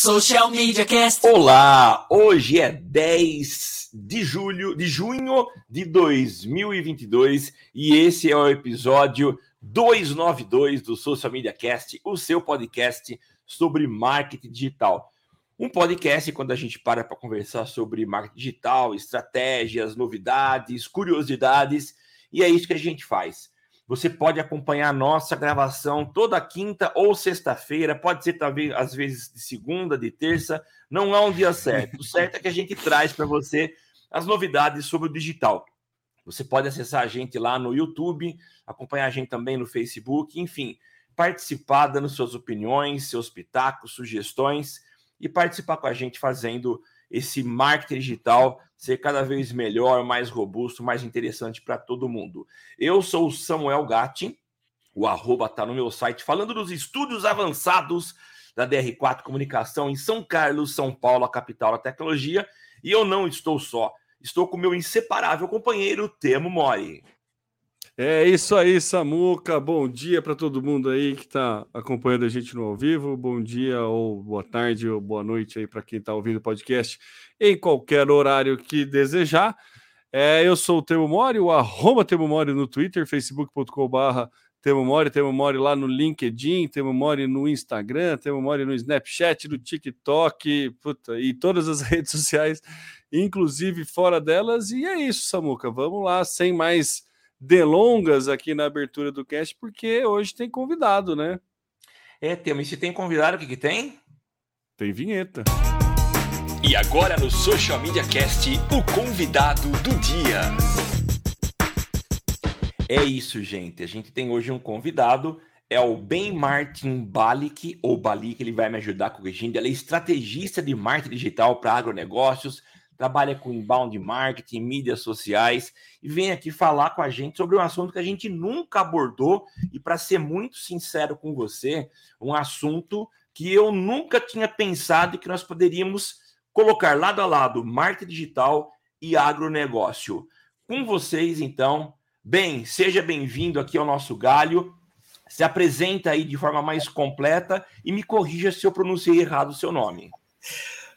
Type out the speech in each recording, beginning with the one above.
Social Media Cast. Olá, hoje é 10 de julho, de junho de 2022 e esse é o episódio 292 do Social Media Cast, o seu podcast sobre marketing digital. Um podcast quando a gente para para conversar sobre marketing digital, estratégias, novidades, curiosidades, e é isso que a gente faz. Você pode acompanhar a nossa gravação toda quinta ou sexta-feira, pode ser talvez às vezes de segunda, de terça, não há um dia certo. O certo é que a gente traz para você as novidades sobre o digital. Você pode acessar a gente lá no YouTube, acompanhar a gente também no Facebook, enfim, participar dando suas opiniões, seus pitacos, sugestões e participar com a gente fazendo esse marketing digital ser cada vez melhor, mais robusto, mais interessante para todo mundo. Eu sou o Samuel Gatti, o arroba está no meu site, falando dos estudos avançados da DR4 Comunicação em São Carlos, São Paulo, a capital da tecnologia, e eu não estou só, estou com meu inseparável companheiro Temo Mori. É isso aí, Samuca. Bom dia para todo mundo aí que está acompanhando a gente no ao vivo. Bom dia, ou boa tarde, ou boa noite aí para quem está ouvindo o podcast em qualquer horário que desejar. É, eu sou o Temo Mori, o arroba Temo Mori no Twitter, facebook.com.br Temo Mori, Temo Mori lá no LinkedIn, Temo Mori no Instagram, Temo Mori no Snapchat, no TikTok, puta, e todas as redes sociais, inclusive fora delas. E é isso, Samuca. Vamos lá, sem mais delongas aqui na abertura do cast, porque hoje tem convidado, né? É, temos. E se tem convidado, o que, que tem? Tem vinheta. E agora no Social Media Cast, o convidado do dia. É isso, gente. A gente tem hoje um convidado, é o Ben Martin Balik, ou Balik, ele vai me ajudar corrigindo. Ele é estrategista de marketing digital para agronegócios, trabalha com inbound marketing, mídias sociais e vem aqui falar com a gente sobre um assunto que a gente nunca abordou e para ser muito sincero com você, um assunto que eu nunca tinha pensado que nós poderíamos colocar lado a lado marketing digital e agronegócio. Com vocês, então, bem, seja bem-vindo aqui ao nosso galho. Se apresenta aí de forma mais completa e me corrija se eu pronunciei errado o seu nome.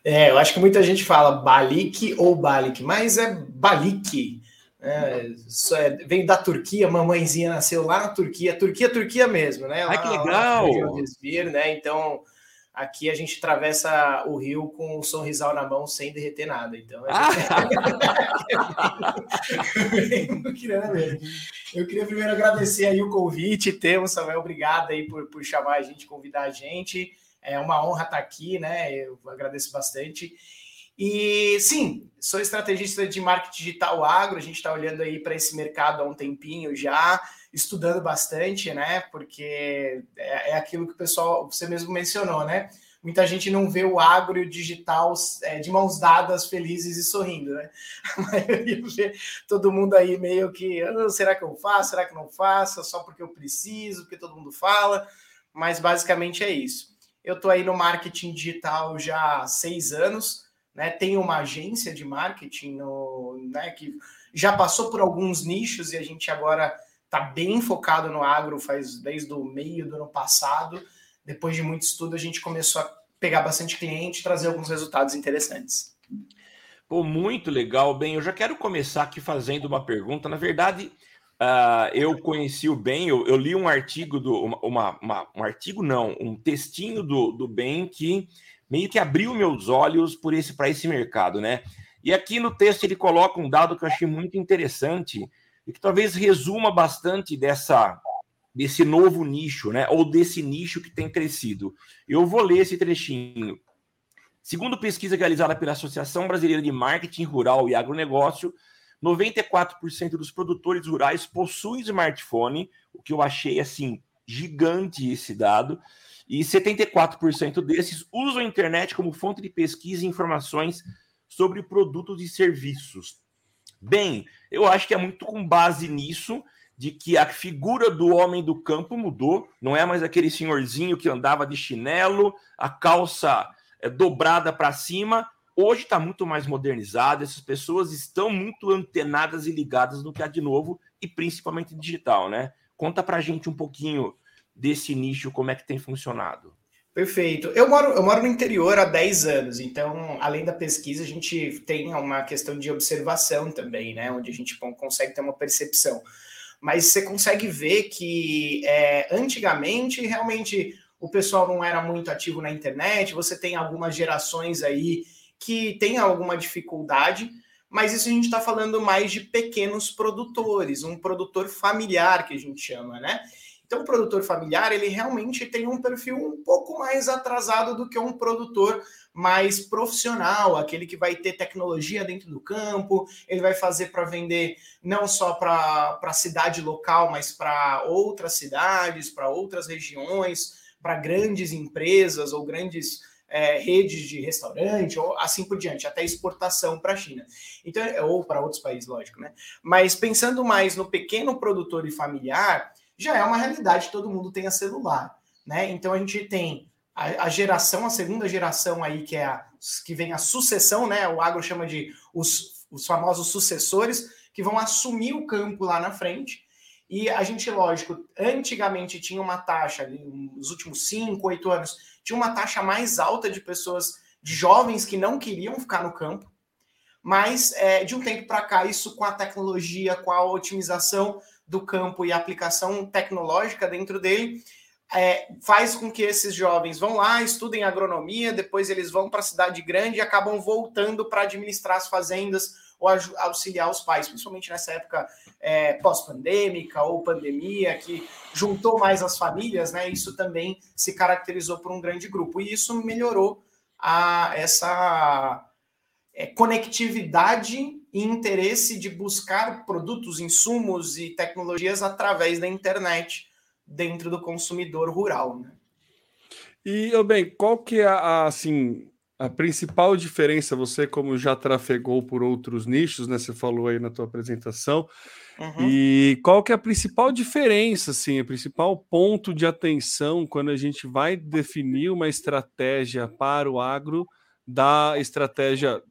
É, eu acho que muita gente fala Balik ou Balik, mas é Balik. É, é, vem da Turquia, mamãezinha nasceu lá na Turquia, Turquia, Turquia mesmo, né? Ai, que legal! Desvir, né? Então, aqui a gente atravessa o rio com um sorrisal na mão sem derreter nada. Então, gente... eu queria primeiro agradecer aí o convite, temos Samuel, obrigado aí por, por chamar a gente, convidar a gente. É uma honra estar aqui, né? Eu agradeço bastante. E sim, sou estrategista de marketing digital agro. A gente está olhando aí para esse mercado há um tempinho já, estudando bastante, né? Porque é, é, aquilo que o pessoal, você mesmo mencionou, né? Muita gente não vê o agro e o digital é, de mãos dadas, felizes e sorrindo, né? A maioria vê todo mundo aí meio que, oh, será que eu faço? Será que não faço? Só porque eu preciso, porque todo mundo fala. Mas basicamente é isso. Eu estou aí no marketing digital já há seis anos, né? Tenho uma agência de marketing no, né, que já passou por alguns nichos e a gente agora está bem focado no agro faz desde o meio do ano passado. Depois de muito estudo, a gente começou a pegar bastante cliente e trazer alguns resultados interessantes. Pô, muito legal, bem. Eu já quero começar aqui fazendo uma pergunta. Na verdade, Uh, eu conheci o Ben, eu, eu, li um artigo do uma, uma, um artigo não, um textinho do, do Ben que meio que abriu meus olhos por esse para esse mercado, né? E aqui no texto ele coloca um dado que eu achei muito interessante e que talvez resuma bastante dessa desse novo nicho, né? Ou desse nicho que tem crescido. Eu vou ler esse trechinho. Segundo pesquisa realizada pela Associação Brasileira de Marketing Rural e Agronegócio, 94% dos produtores rurais possuem smartphone, o que eu achei assim gigante esse dado, e 74% desses usam a internet como fonte de pesquisa e informações sobre produtos e serviços. Bem, eu acho que é muito com base nisso de que a figura do homem do campo mudou, não é mais aquele senhorzinho que andava de chinelo, a calça é, dobrada para cima, Hoje está muito mais modernizado, essas pessoas estão muito antenadas e ligadas no que há de novo e principalmente digital, né? Conta para gente um pouquinho desse nicho, como é que tem funcionado. Perfeito. Eu moro, eu moro no interior há 10 anos, então, além da pesquisa, a gente tem uma questão de observação também, né? Onde a gente consegue ter uma percepção. Mas você consegue ver que é, antigamente realmente o pessoal não era muito ativo na internet, você tem algumas gerações aí que têm alguma dificuldade, mas isso a gente está falando mais de pequenos produtores, um produtor familiar que a gente chama, né? Então, o produtor familiar, ele realmente tem um perfil um pouco mais atrasado do que um produtor mais profissional, aquele que vai ter tecnologia dentro do campo, ele vai fazer para vender não só para a cidade local, mas para outras cidades, para outras regiões, para grandes empresas ou grandes é, redes de restaurante, ou assim por diante, até exportação para a China. Então, ou para outros países, lógico, né? Mas pensando mais no pequeno produtor e familiar, já é uma realidade, todo mundo tem a celular, né? Então a gente tem a, a, geração, a segunda geração aí, que é a que vem a sucessão, né? O agro chama de os, os famosos sucessores, que vão assumir o campo lá na frente. E a gente, lógico, antigamente tinha uma taxa, nos últimos 5, 8 anos, tinha uma taxa mais alta de pessoas, de jovens que não queriam ficar no campo. Mas é, de um tempo para cá, isso com a tecnologia, com a otimização do campo e a aplicação tecnológica dentro dele, é, faz com que esses jovens vão lá, estudem agronomia, depois eles vão para a cidade grande e acabam voltando para administrar as fazendas ou auxiliar os pais, principalmente nessa época é, pós-pandêmica ou pandemia, que juntou mais as famílias, né? Isso também se caracterizou por um grande grupo. E isso melhorou a, essa é, conectividade e interesse de buscar produtos, insumos e tecnologias através da internet dentro do consumidor rural. Né? E, bem, qual que é a, assim, a principal diferença, você como já trafegou por outros nichos, né? Você falou aí na tua apresentação, uhum. e qual que é a principal diferença, assim, o principal ponto de atenção quando a gente vai definir uma estratégia para o agro da estratégia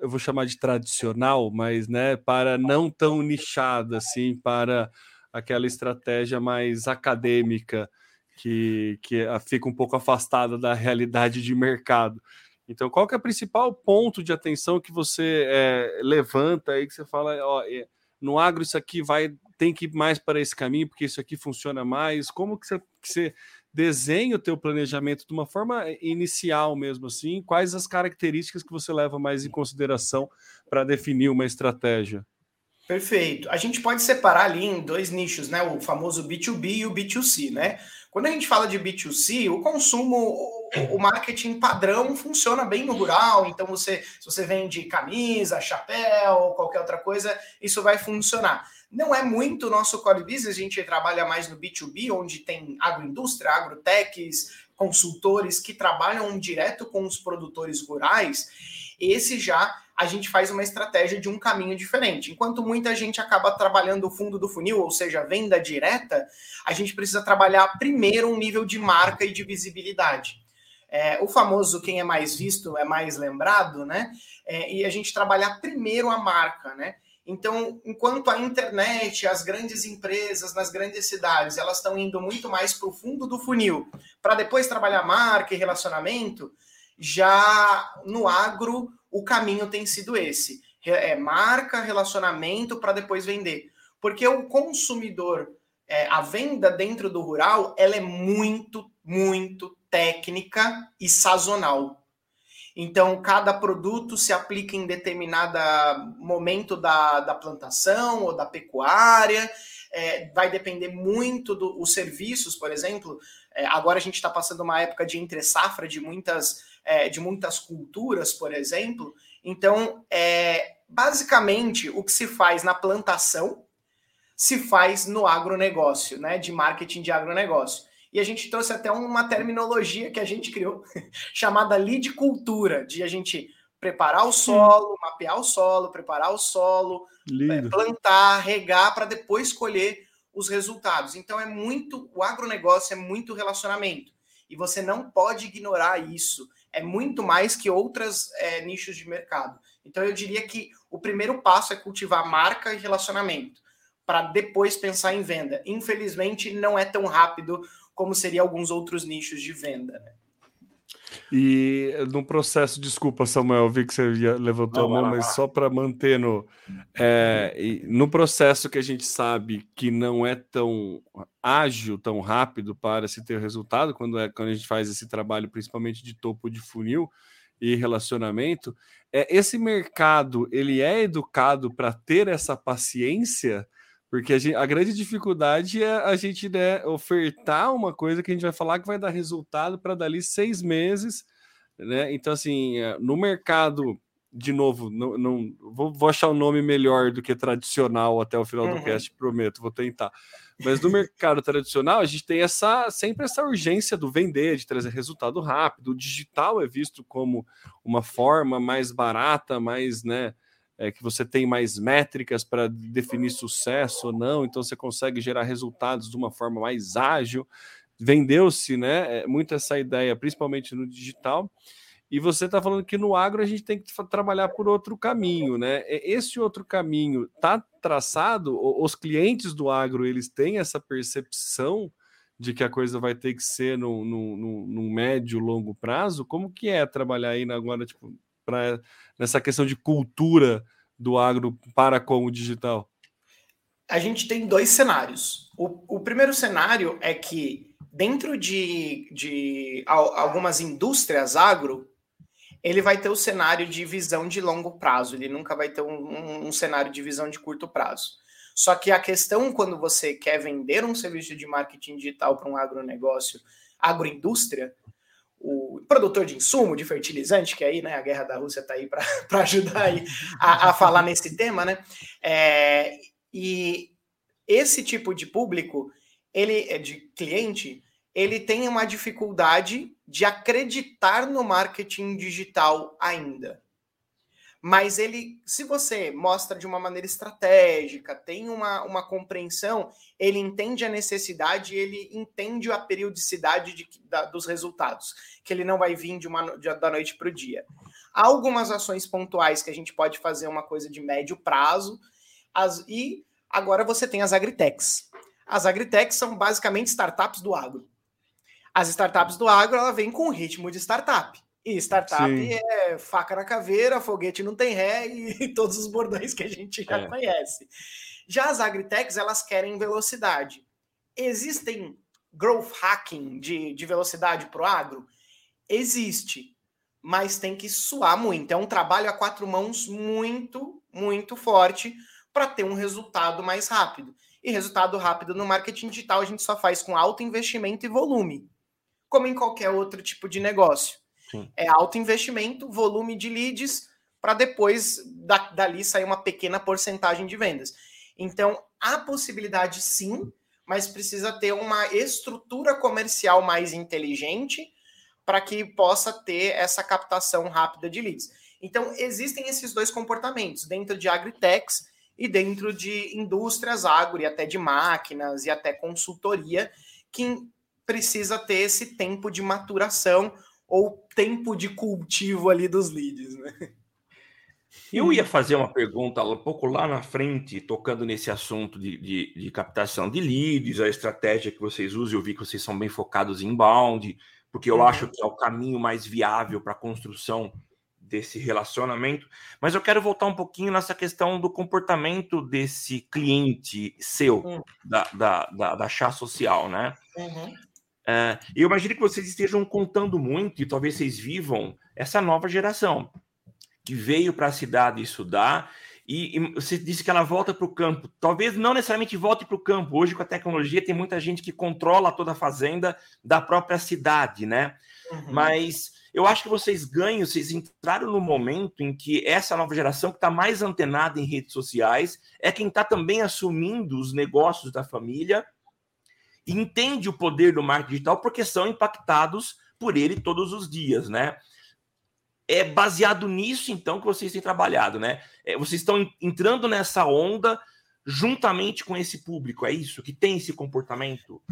eu vou chamar de tradicional, mas né, para não tão nichada assim, para aquela estratégia mais acadêmica que, que fica um pouco afastada da realidade de mercado. Então, qual que é o principal ponto de atenção que você é, levanta aí que você fala, ó, é, no agro isso aqui vai tem que ir mais para esse caminho porque isso aqui funciona mais? Como que você, que você desenha o teu planejamento de uma forma inicial mesmo assim, quais as características que você leva mais em consideração para definir uma estratégia? Perfeito. A gente pode separar ali em dois nichos, né? O famoso B2B e o B2C, né? Quando a gente fala de B2C, o consumo, o marketing padrão funciona bem no rural. Então, você, se você vende camisa, chapéu, qualquer outra coisa, isso vai funcionar. Não é muito nosso core business, a gente trabalha mais no B2B, onde tem agroindústria, agrotechs, consultores que trabalham direto com os produtores rurais. Esse já a gente faz uma estratégia de um caminho diferente. Enquanto muita gente acaba trabalhando o fundo do funil, ou seja, venda direta, a gente precisa trabalhar primeiro um nível de marca e de visibilidade. É, o famoso quem é mais visto é mais lembrado, né? É, e a gente trabalhar primeiro a marca, né? Então, enquanto a internet, as grandes empresas nas grandes cidades, elas estão indo muito mais para o fundo do funil, para depois trabalhar marca e relacionamento, já no agro o caminho tem sido esse: é marca, relacionamento para depois vender. Porque o consumidor, é, a venda dentro do rural, ela é muito, muito técnica e sazonal. Então, cada produto se aplica em determinado momento da, da plantação ou da pecuária. É, vai depender muito dos do, serviços, por exemplo. É, agora a gente está passando uma época de entre safra de muitas, é, de muitas culturas, por exemplo. Então, é, basicamente, o que se faz na plantação se faz no agronegócio, né? De marketing de agronegócio e a gente trouxe até uma terminologia que a gente criou, chamada lead cultura, de a gente preparar o solo, mapear o solo, preparar o solo, é, plantar, regar para depois colher os resultados. Então é muito, o agronegócio é muito relacionamento e você não pode ignorar isso. É muito mais que outras é, nichos de mercado. Então eu diria que o primeiro passo é cultivar marca e relacionamento para depois pensar em venda. Infelizmente não é tão rápido como seria alguns outros nichos de venda. Né? E no processo, desculpa, Samuel, vi que você levantou Não, a mão, mas só para manter no, é, no processo que a gente sabe que não é tão ágil, tão rápido para se ter resultado, quando, é, quando a gente faz esse trabalho, principalmente de topo de funil e relacionamento, é, esse mercado ele é educado para ter essa paciência porque a, gente, a, grande dificuldade é a gente né, ofertar uma coisa que a gente vai falar que vai dar resultado para dali seis meses. Né? Então, assim, é, no mercado, de novo, não, não vou, vou, achar o um nome melhor do que tradicional até o final uhum. do cast, prometo, vou tentar. Mas no mercado tradicional, a gente tem essa sempre essa urgência do vender, de trazer resultado rápido. O digital é visto como uma forma mais barata, mais, né? É, que você tem mais métricas para definir sucesso ou não, então você consegue gerar resultados de uma forma mais ágil. Vendeu-se né, é, muito essa ideia, principalmente no digital. E você está falando que no agro a gente tem que trabalhar por outro caminho, né? Esse outro caminho está traçado? Os clientes do agro eles têm essa percepção de que a coisa vai ter que ser no, no, no médio, longo prazo? Como que é trabalhar aí agora, tipo, pra, nessa questão de cultura do agro para com o digital? A gente tem dois cenários. O, o primeiro cenário é que dentro de, de algumas indústrias agro, ele vai ter o cenário de visão de longo prazo, ele nunca vai ter um, um, um, cenário de visão de curto prazo. Só que a questão, quando você quer vender um serviço de marketing digital para um agronegócio, agroindústria, o produtor de insumo, de fertilizante, que aí né, a guerra da Rússia está aí para ajudar aí a, a, falar nesse tema, né? É, e esse tipo de público, ele é de cliente, ele tem uma dificuldade de acreditar no marketing digital ainda mas ele, se você mostra de uma maneira estratégica, tem uma, uma compreensão, ele entende a necessidade, ele entende a periodicidade de, da, dos resultados, que ele não vai vir de uma, de, da noite para o dia. Há algumas ações pontuais que a gente pode fazer uma coisa de médio prazo, as, e agora você tem as agritechs. As agritechs são basicamente startups do agro. As startups do agro, ela vem com ritmo de startup. E startup Sim. é faca na caveira, foguete não tem ré e todos os bordões que a gente já é. conhece. Já as agritechs, elas querem velocidade. Existem growth hacking de, de velocidade para o agro? Existe, mas tem que suar muito. É um trabalho a quatro mãos muito, muito forte para ter um resultado mais rápido. E resultado rápido no marketing digital a gente só faz com alto investimento e volume, como em qualquer outro tipo de negócio. Sim. É alto investimento, volume de leads, para depois da, dali sair uma pequena porcentagem de vendas. Então, há possibilidade sim, mas precisa ter uma estrutura comercial mais inteligente para que possa ter essa captação rápida de leads. Então, existem esses dois comportamentos dentro de agritechs e dentro de indústrias agro e até de máquinas e até consultoria, que precisa ter esse tempo de maturação ou tempo de cultivo ali dos leads, né? Eu ia fazer uma pergunta um pouco lá na frente, tocando nesse assunto de, de, de, captação de leads, a estratégia que vocês usam. Eu vi que vocês são bem focados em inbound, porque eu uhum. acho que é o caminho mais viável para a construção desse relacionamento. Mas eu quero voltar um pouquinho nessa questão do comportamento desse cliente seu, uhum. da, da, da, da chá social, né? Uhum. Uh, eu imagino que vocês estejam contando muito e talvez vocês vivam essa nova geração que veio para a cidade estudar e, e, você disse que ela volta para o campo. Talvez não necessariamente volte para o campo. Hoje, com a tecnologia, tem muita gente que controla toda a fazenda da própria cidade, né? Uhum. Mas eu acho que vocês ganham, vocês entraram no momento em que essa nova geração que está mais antenada em redes sociais é quem está também assumindo os negócios da família entende o poder do marketing digital porque são impactados por ele todos os dias, né? É baseado nisso, então, que vocês têm trabalhado, né? É, vocês estão entrando nessa onda juntamente com esse público, é isso? Que tem esse comportamento?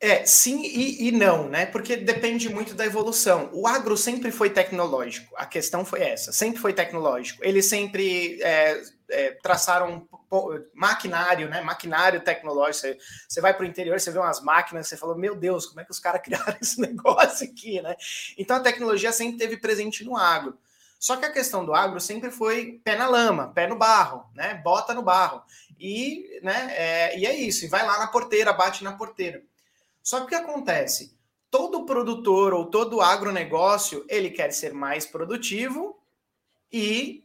É, sim e, e, não, né? Porque depende muito da evolução. O agro sempre foi tecnológico, a questão foi essa, sempre foi tecnológico. Eles sempre é, é, traçaram maquinário, né? Maquinário tecnológico. Você, vai para o interior, você vê umas máquinas, você fala, meu Deus, como é que os caras criaram esse negócio aqui, né? Então a tecnologia sempre teve presente no agro. Só que a questão do agro sempre foi pé na lama, pé no barro, né? Bota no barro. E, né, é, e é isso, e vai lá na porteira, bate na porteira. Só que o que acontece? Todo produtor ou todo agronegócio, ele quer ser mais produtivo e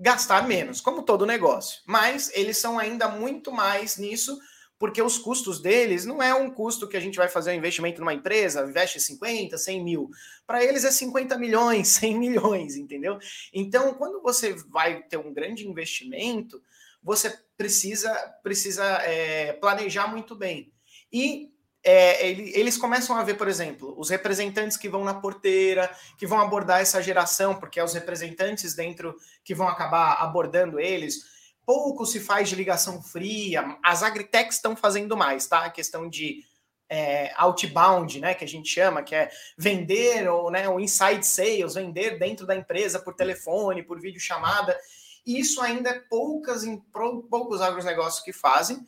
gastar menos, como todo negócio. Mas eles são ainda muito mais nisso, porque os custos deles não é um custo que a gente vai fazer um investimento numa empresa, investe 50, 100 mil. Para eles é 50 milhões, 100 milhões, entendeu? Então, quando você vai ter um grande investimento, você precisa, precisa é, planejar muito bem. E é, eles começam a ver, por exemplo, os representantes que vão na porteira, que vão abordar essa geração, porque é os representantes dentro que vão acabar abordando eles. Pouco se faz de ligação fria, as agritechs estão fazendo mais, tá? A questão de é, outbound, né, que a gente chama, que é vender ou né, o inside sales, vender dentro da empresa por telefone, por videochamada. Isso ainda é poucas, poucos agronegócios que fazem,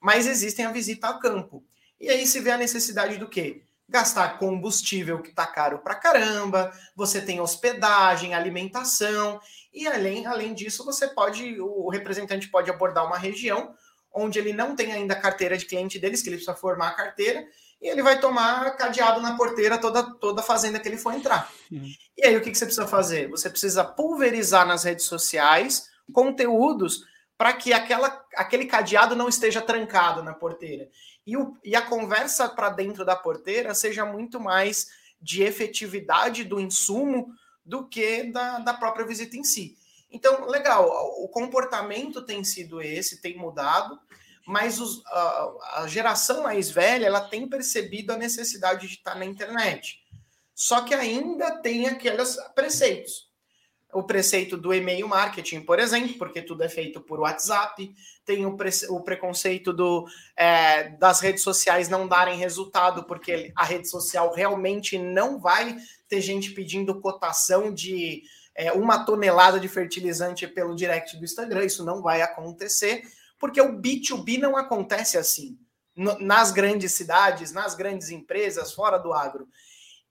mas existem a visita a campo. E aí se vê a necessidade do quê? Gastar combustível que tá caro pra caramba, você tem hospedagem, alimentação, e além, além disso, você pode, o representante pode abordar uma região onde ele não tem ainda a carteira de cliente deles, que ele precisa formar a carteira, e ele vai tomar cadeado na porteira toda, toda a fazenda que ele for entrar. Uhum. E aí o que, que você precisa fazer? Você precisa pulverizar nas redes sociais conteúdos para que aquela, aquele cadeado não esteja trancado na porteira e, o, e a conversa para dentro da porteira seja muito mais de efetividade do insumo do que da, da própria visita em si. Então, legal, o comportamento tem sido esse, tem mudado, mas os, a, a, geração mais velha ela tem percebido a necessidade de estar na internet. Só que ainda tem aqueles preceitos o preceito do e-mail marketing, por exemplo, porque tudo é feito por WhatsApp, tem o, pre o preconceito do, é, das redes sociais não darem resultado, porque a rede social realmente não vai ter gente pedindo cotação de é, uma tonelada de fertilizante pelo direct do Instagram, isso não vai acontecer, porque o B2B não acontece assim. nas grandes cidades, nas grandes empresas, fora do agro.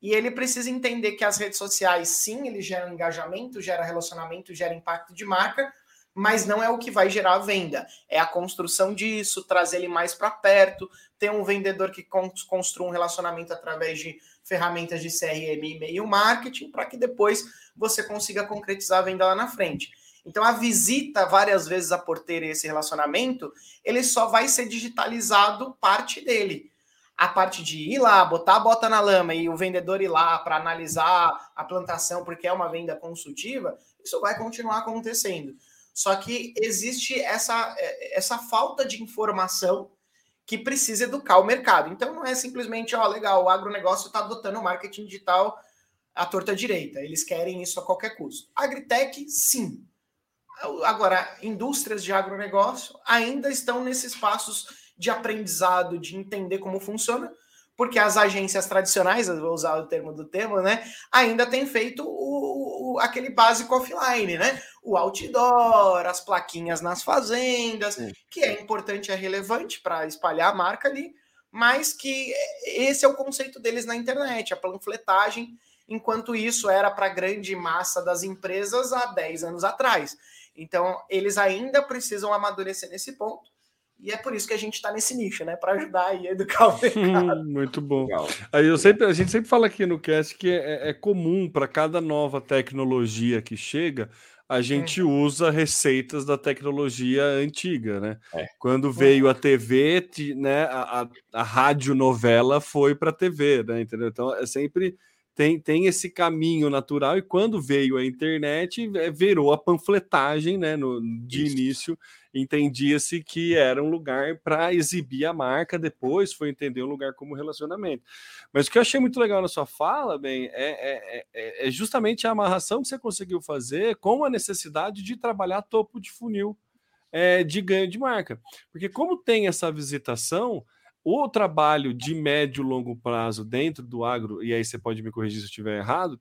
E ele precisa entender que as redes sociais, sim, ele gera engajamento, gera relacionamento, gera impacto de marca, mas não é o que vai gerar a venda. É a construção disso, trazer ele mais para perto, ter um vendedor que construa um relacionamento através de ferramentas de CRM e e-mail marketing, para que depois você consiga concretizar a venda lá na frente. Então, a visita várias vezes à porteira e esse relacionamento, ele só vai ser digitalizado parte dele a parte de ir lá, botar a bota na lama e o vendedor ir lá para analisar a plantação, porque é uma venda consultiva, isso vai continuar acontecendo. Só que existe essa, essa falta de informação que precisa educar o mercado. Então não é simplesmente, ó, legal, o agronegócio está adotando o marketing digital à torta direita. Eles querem isso a qualquer custo. Agritech, sim. Agora, indústrias de agronegócio ainda estão nesses passos de aprendizado, de entender como funciona, porque as agências tradicionais, eu vou usar o termo do termo, né, ainda têm feito o, o, aquele básico offline, né? O outdoor, as plaquinhas nas fazendas, Sim. que é importante, é relevante para espalhar a marca ali, mas que esse é o conceito deles na internet, a panfletagem, enquanto isso era para a grande massa das empresas há 10 anos atrás. Então, eles ainda precisam amadurecer nesse ponto e é por isso que a gente está nesse nicho, né? Para ajudar e educar o mercado. Muito bom. Aí eu sempre, a gente sempre fala aqui no cast que é, é comum para cada nova tecnologia que chega, a gente é. usa receitas da tecnologia antiga, né? É. Quando veio a TV, né, a, a, a rádio novela foi para a TV, né? Entendeu? Então é sempre tem, tem esse caminho natural, e quando veio a internet, é, virou a panfletagem, né? No, de Isso. início, entendia-se que era um lugar para exibir a marca, depois foi entender um lugar como relacionamento. Mas o que eu achei muito legal na sua fala, bem, é, é, é, é justamente a amarração que você conseguiu fazer com a necessidade de trabalhar topo de funil é, de ganho de marca. Porque como tem essa visitação, o trabalho de médio e longo prazo dentro do agro, e aí você pode me corrigir se eu estiver errado,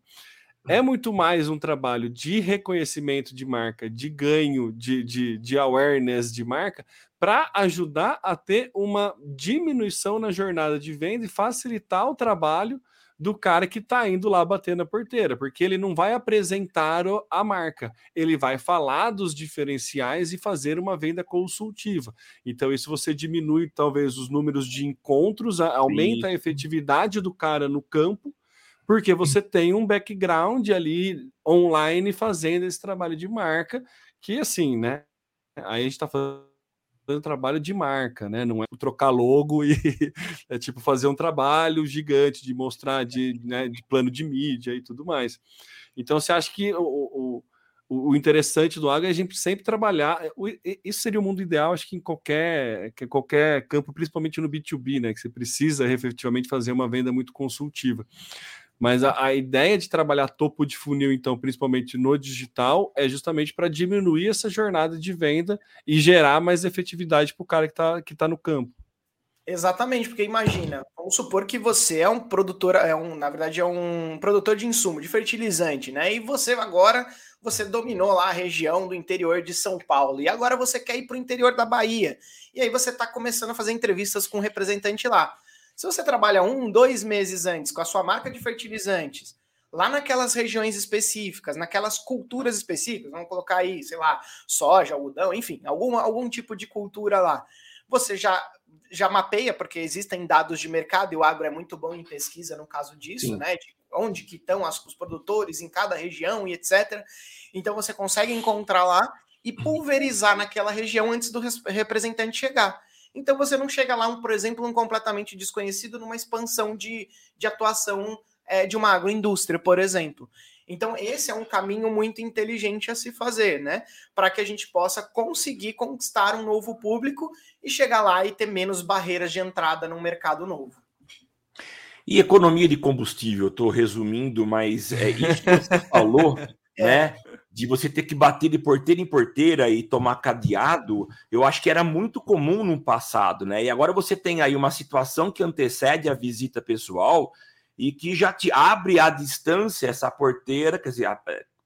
é muito mais um trabalho de reconhecimento de marca, de ganho de, de, de awareness de marca, para ajudar a ter uma diminuição na jornada de venda e facilitar o trabalho do cara que está indo lá bater na porteira, porque ele não vai apresentar a marca, ele vai falar dos diferenciais e fazer uma venda consultiva. Então, isso você diminui talvez os números de encontros, aumenta Sim. a efetividade do cara no campo, porque você tem um background ali online fazendo esse trabalho de marca, que assim, né? Aí a gente está falando trabalho de marca, né? Não é trocar logo e é tipo fazer um trabalho gigante de mostrar de, né, de plano de mídia e tudo mais. Então, você acha que o, o, o interessante do agro é a gente sempre trabalhar. Isso seria o mundo ideal, acho que em qualquer, que qualquer campo, principalmente no B2B, né? Que você precisa efetivamente fazer uma venda muito consultiva. Mas a, a, ideia de trabalhar topo de funil, então, principalmente no digital, é justamente para diminuir essa jornada de venda e gerar mais efetividade para o cara que está que tá no campo. Exatamente, porque imagina, vamos supor que você é um produtor, é um, na verdade, é um produtor de insumo, de fertilizante, né? E você agora você dominou lá a região do interior de São Paulo e agora você quer ir para o interior da Bahia. E aí você está começando a fazer entrevistas com um representante lá. Se você trabalha um, dois meses antes com a sua marca de fertilizantes, lá naquelas regiões específicas, naquelas culturas específicas, vamos colocar aí, sei lá, soja, algodão, enfim, algum, algum tipo de cultura lá, você já já mapeia, porque existem dados de mercado e o agro é muito bom em pesquisa no caso disso, Sim. né? De onde que estão as, os produtores em cada região e etc. Então você consegue encontrar lá e pulverizar naquela região antes do representante chegar. Então você não chega lá, um, por exemplo, um completamente desconhecido numa expansão de, de atuação é, de uma agroindústria, por exemplo. Então, esse é um caminho muito inteligente a se fazer, né? Para que a gente possa conseguir conquistar um novo público e chegar lá e ter menos barreiras de entrada no mercado novo. E economia de combustível, estou resumindo, mas é isso que você falou, é. né? De você ter que bater de porteira em porteira e tomar cadeado, eu acho que era muito comum no passado, né? E agora você tem aí uma situação que antecede a visita pessoal e que já te abre à distância essa porteira, quer dizer,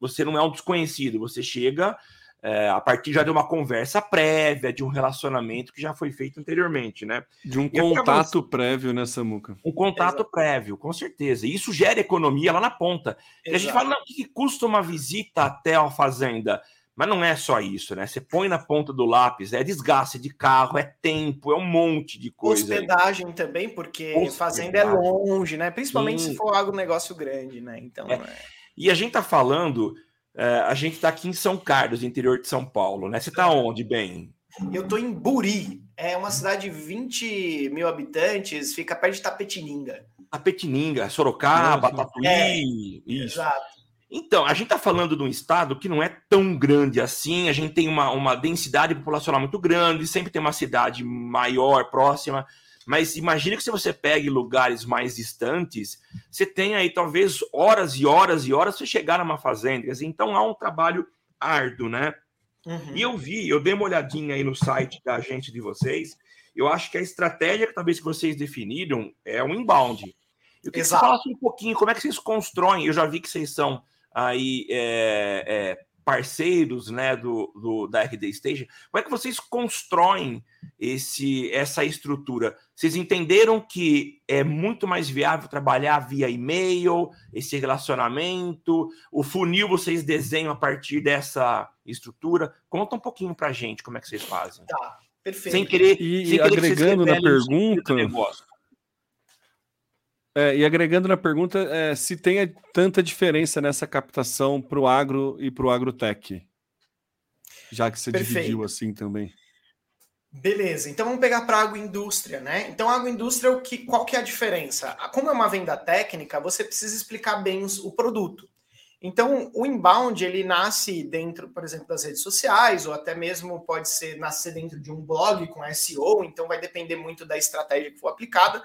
você não é um desconhecido, você chega é, a partir já de uma conversa prévia, de um relacionamento que já foi feito anteriormente, né? De um e contato prévio, né, Samuca? Um contato Exato. prévio, com certeza. E isso gera economia lá na ponta. E a gente fala, não, o que custa uma visita até a fazenda? Mas não é só isso, né? Você põe na ponta do lápis, é desgaste de carro, é tempo, é um monte de coisa. Hospedagem aí. também, porque Hospedagem. fazenda é longe, né? Principalmente Sim. se for algo negócio grande, né? Então. É. É... E a gente tá falando a gente está aqui em São Carlos, interior de São Paulo, né? Você está onde, bem? Eu estou em Buri, é uma cidade de 20 mil habitantes, fica perto de Tapetininga. Tapetininga, Sorocaba, Tatuí, é, isso. Exato. Então, a gente está falando de um estado que não é tão grande assim, a gente tem uma, uma densidade populacional muito grande, sempre tem uma cidade maior, próxima, mas imagine que se você pegue lugares mais distantes, você tem aí talvez horas e horas e horas para chegar numa fazenda. Então há um trabalho árduo, né? Uhum. E eu vi, eu dei uma olhadinha aí no site da gente de vocês. Eu acho que a estratégia que talvez que vocês definiram é um inbound. Eu queria que você falasse um pouquinho como é que vocês constroem. Eu já vi que vocês são aí é, é, parceiros né, do, do, da RD Station, como é que vocês constroem esse, essa estrutura? Vocês entenderam que é muito mais viável trabalhar via e-mail, esse relacionamento, o funil vocês desenham a partir dessa estrutura? Conta um pouquinho para a gente como é que vocês fazem. Tá, perfeito. Sem querer, e, sem querer agregando na pergunta... É, e agregando na pergunta, é, se tem tanta diferença nessa captação para o agro e para o agrotech, já que você Perfeito. dividiu assim também. Beleza, então vamos pegar para a agroindústria, né? Então, a agroindústria, o que, qual que é a diferença? Como é uma venda técnica, você precisa explicar bem o produto. Então, o inbound, ele nasce dentro, por exemplo, das redes sociais, ou até mesmo pode ser nascer dentro de um blog com SEO, então vai depender muito da estratégia que for aplicada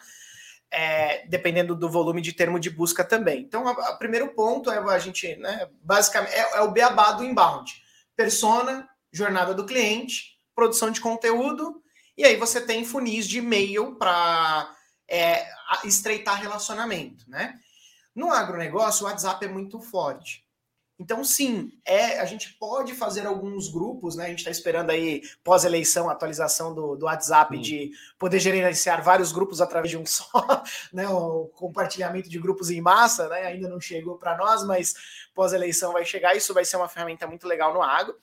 é, dependendo do volume de termo de busca também. Então, o primeiro ponto é a gente, né, basicamente, é, é, o beabá do inbound. Persona, jornada do cliente, produção de conteúdo E aí você tem funis de e-mail para é, estreitar relacionamento, né? No agronegócio, o WhatsApp é muito forte. Então, sim, é, a gente pode fazer alguns grupos, né? A gente está esperando aí, pós-eleição, atualização do, do WhatsApp, sim. de poder gerenciar vários grupos através de um só, né? O compartilhamento de grupos em massa, né? Ainda não chegou para nós, mas pós-eleição vai chegar. Isso vai ser uma ferramenta muito legal no agro.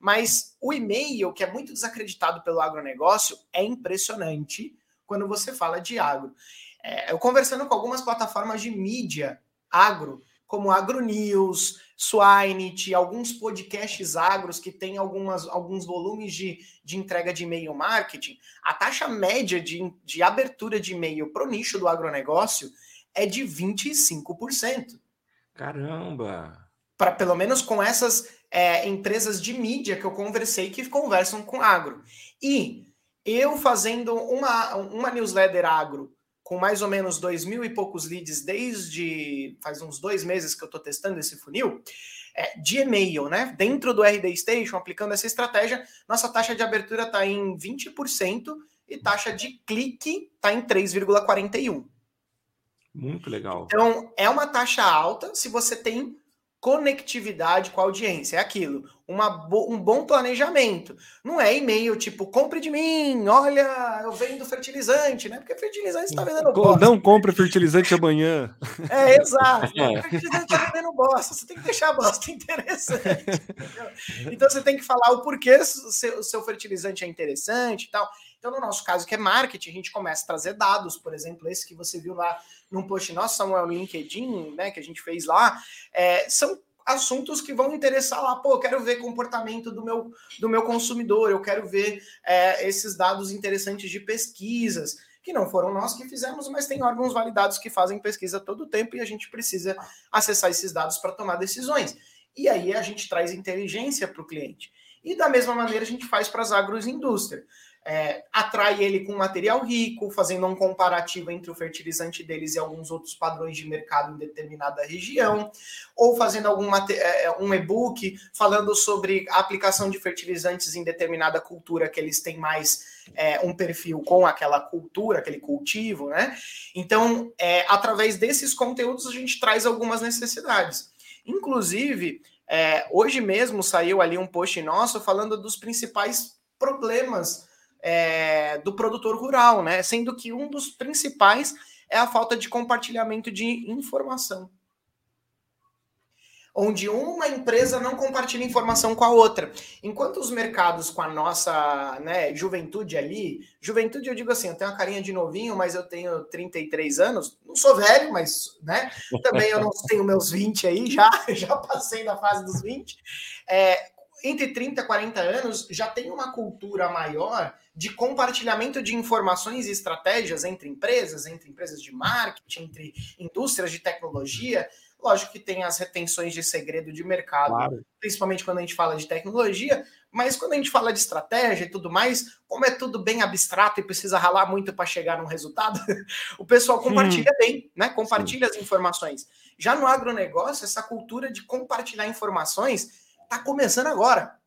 Mas o e-mail, que é muito desacreditado pelo agronegócio, é impressionante quando você fala de agro. É, eu conversando com algumas plataformas de mídia agro, como AgroNews, Swineit, alguns podcasts agros que têm algumas, alguns volumes de, de entrega de e-mail marketing, a taxa média de, de abertura de e-mail para o nicho do agronegócio é de 25%. Caramba! Para pelo menos com essas é, empresas de mídia que eu conversei que conversam com agro. E eu fazendo uma, uma newsletter agro com mais ou menos dois mil e poucos leads desde faz uns dois meses que eu estou testando esse funil, é, de e-mail, né? Dentro do RD Station, aplicando essa estratégia, nossa taxa de abertura está em 20% e taxa de clique está em 3,41%. Muito legal. Então, é uma taxa alta se você tem conectividade com a audiência. É aquilo, uma, um bom planejamento. Não é e-mail tipo, compre de mim, olha, eu vendo fertilizante, né? Porque fertilizante está vendendo bosta. Não compre fertilizante amanhã. É, exato. É. Fertilizante está vendendo bosta. Você tem que deixar a bosta interessante. então você tem que falar o porquê o seu, o seu fertilizante é interessante e tal. Então, no nosso caso, que é marketing, a gente começa a trazer dados, por exemplo, esse que você viu lá num post nosso, Samuel, no LinkedIn, né, que a gente fez lá, é, são assuntos que vão interessar lá. Pô, eu quero ver comportamento do meu, do meu consumidor, eu quero ver é, esses dados interessantes de pesquisas, que não foram nós que fizemos, mas tem órgãos validados que fazem pesquisa todo o tempo e a gente precisa acessar esses dados para tomar decisões. E aí a gente traz inteligência para o cliente. E da mesma maneira a gente faz para as agroindústrias é, atrai ele com material rico, fazendo um comparativo entre o fertilizante deles e alguns outros padrões de mercado em determinada região, ou fazendo algum é, é, um e-book falando sobre a aplicação de fertilizantes em determinada cultura que eles têm mais é, um perfil com aquela cultura, aquele cultivo, né? Então, é, através desses conteúdos, a gente traz algumas necessidades. Inclusive, é, hoje mesmo saiu ali um post nosso falando dos principais problemas é, do produtor rural, né? Sendo que um dos principais é a falta de compartilhamento de informação. Onde uma empresa não compartilha informação com a outra. Enquanto os mercados com a nossa né, juventude ali, juventude eu digo assim, eu tenho uma carinha de novinho, mas eu tenho 33 anos, não sou velho, mas né, também eu não tenho meus 20 aí, já, já passei da fase dos 20. É, entre 30 e 40 anos já tem uma cultura maior de compartilhamento de informações e estratégias entre empresas, entre empresas de marketing, entre indústrias de tecnologia. Lógico que tem as retenções de segredo de mercado, claro. principalmente quando a gente fala de tecnologia, mas quando a gente fala de estratégia e tudo mais, como é tudo bem abstrato e precisa ralar muito para chegar num resultado, o pessoal compartilha hum. bem, né? Compartilha Sim. as informações. Já no agronegócio, essa cultura de compartilhar informações está começando agora.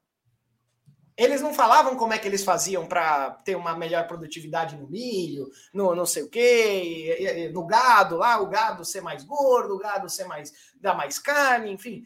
Eles não falavam como é que eles faziam para ter uma melhor produtividade no milho, no não sei o quê, no gado lá, o gado ser mais gordo, o gado ser mais dar mais carne, enfim,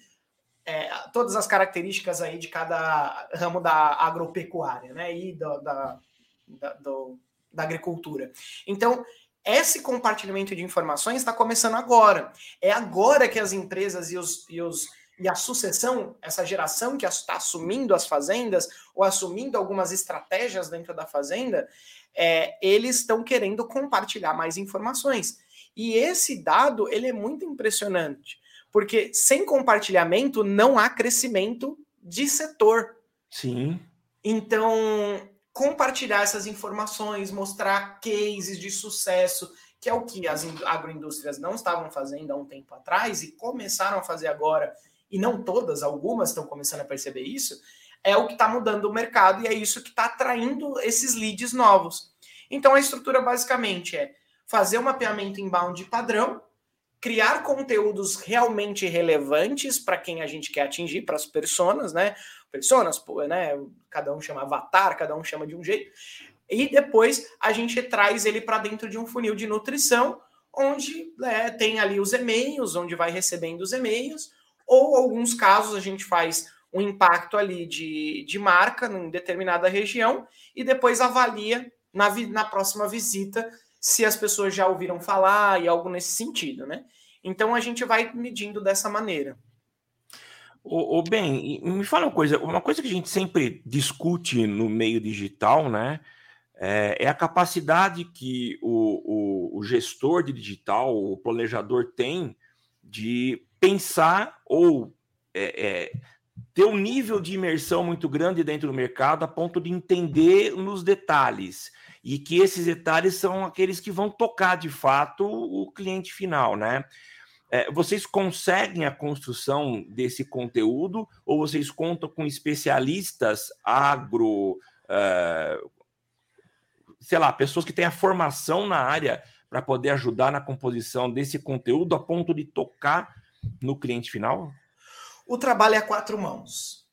é, todas as características aí de cada ramo da agropecuária, né, e do, da, da, do, da agricultura. Então, esse compartilhamento de informações está começando agora. É agora que as empresas e os, e os e a sucessão, essa geração que está assumindo as fazendas ou assumindo algumas estratégias dentro da fazenda, é, eles estão querendo compartilhar mais informações. E esse dado ele é muito impressionante, porque sem compartilhamento não há crescimento de setor. Sim. Então, compartilhar essas informações, mostrar cases de sucesso, que é o que as agroindústrias não estavam fazendo há um tempo atrás e começaram a fazer agora e não todas, algumas estão começando a perceber isso, é o que está mudando o mercado e é isso que está atraindo esses leads novos. Então a estrutura basicamente é fazer um mapeamento inbound padrão, criar conteúdos realmente relevantes para quem a gente quer atingir, para as personas, né? Personas, né? Cada um chama avatar, cada um chama de um jeito. E depois a gente traz ele para dentro de um funil de nutrição, onde é, tem ali os e-mails, onde vai recebendo os e-mails, ou alguns casos a gente faz um impacto ali de, de marca em determinada região e depois avalia na, na próxima visita se as pessoas já ouviram falar e algo nesse sentido, né? Então a gente vai medindo dessa maneira. O, o bem, me fala uma coisa, uma coisa que a gente sempre discute no meio digital, né? É, é a capacidade que o, o, o gestor de digital, o planejador tem de pensar ou é, é, ter um nível de imersão muito grande dentro do mercado a ponto de entender nos detalhes e que esses detalhes são aqueles que vão tocar de fato o cliente final, né? É, vocês conseguem a construção desse conteúdo ou vocês contam com especialistas agro, uh, sei lá, pessoas que têm a formação na área para poder ajudar na composição desse conteúdo a ponto de tocar no cliente final? O trabalho é a quatro mãos.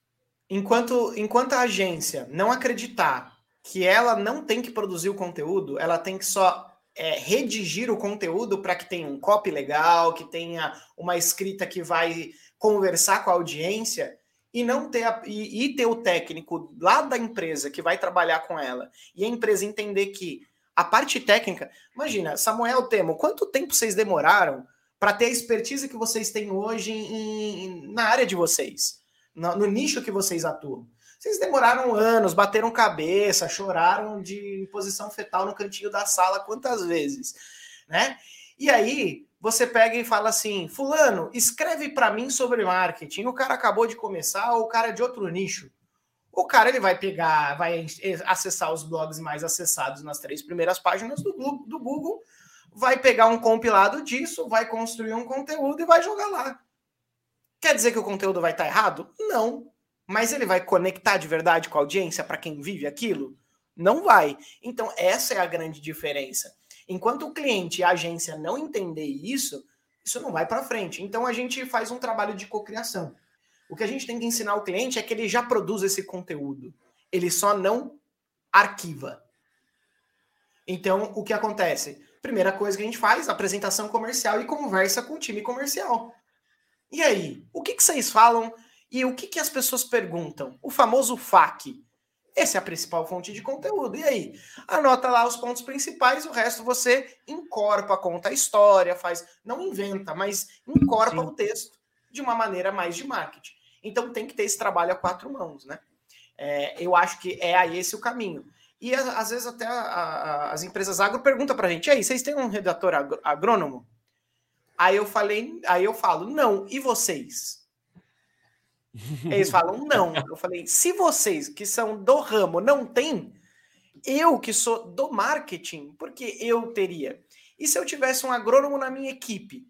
Enquanto, enquanto a agência não acreditar que ela não tem que produzir o conteúdo, ela tem que só é, redigir o conteúdo para que tenha um copy legal, que tenha uma escrita que vai conversar com a audiência e não ter a, e, e, ter o técnico lá da empresa que vai trabalhar com ela e a empresa entender que a parte técnica, imagina, Samuel Temo, quanto tempo vocês demoraram para ter a expertise que vocês têm hoje em, em, na área de vocês, no, no nicho que vocês atuam? Vocês demoraram anos, bateram cabeça, choraram de posição fetal no cantinho da sala quantas vezes, né? E aí você pega e fala assim: Fulano, escreve para mim sobre marketing. O cara acabou de começar, ou o cara é de outro nicho. O cara ele vai pegar, vai acessar os blogs mais acessados nas três primeiras páginas do, do Google, vai pegar um compilado disso, vai construir um conteúdo e vai jogar lá. Quer dizer que o conteúdo vai estar errado? Não. Mas ele vai conectar de verdade com a audiência para quem vive aquilo? Não vai. Então, essa é a grande diferença. Enquanto o cliente e a agência não entender isso, isso não vai para frente. Então, a gente faz um trabalho de cocriação. O que a gente tem que ensinar o cliente é que ele já produz esse conteúdo. Ele só não arquiva. Então, o que acontece? Primeira coisa que a gente faz, apresentação comercial e conversa com o time comercial. E aí, o que, que vocês falam e o que, que as pessoas perguntam? O famoso FAQ. Essa é a principal fonte de conteúdo. E aí? Anota lá os pontos principais, o resto você encorpa, conta a história, faz. Não inventa, mas encorpa Sim. o texto de uma maneira mais de marketing. Então tem que ter esse trabalho a quatro mãos, né? É, eu acho que é aí esse o caminho. E às vezes até a, a, as empresas agro perguntam para a gente: aí, vocês têm um redator agrônomo? Aí eu falei, aí eu falo, não, e vocês? Eles falam não. Eu falei, se vocês que são do ramo não têm, eu que sou do marketing, porque eu teria. E se eu tivesse um agrônomo na minha equipe,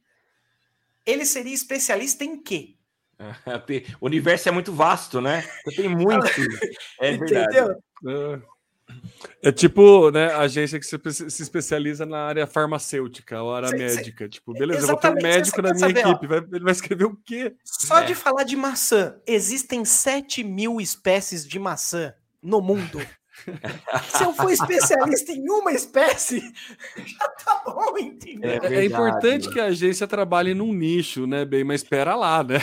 ele seria especialista em quê? o universo é muito vasto, né? Tem muito. É verdade. Entendeu? É. É tipo, né, agência que se, especializa na área farmacêutica ou área cê, médica. Cê, tipo, beleza, eu vou ter um médico na minha saber, equipe. Vai, ele vai escrever o quê? Só é. de falar de maçã, existem 7 mil espécies de maçã no mundo. Se eu for especialista em uma espécie, já tá bom, entendeu? É, é, é importante que a agência trabalhe num nicho, né, bem? Mas espera lá, né?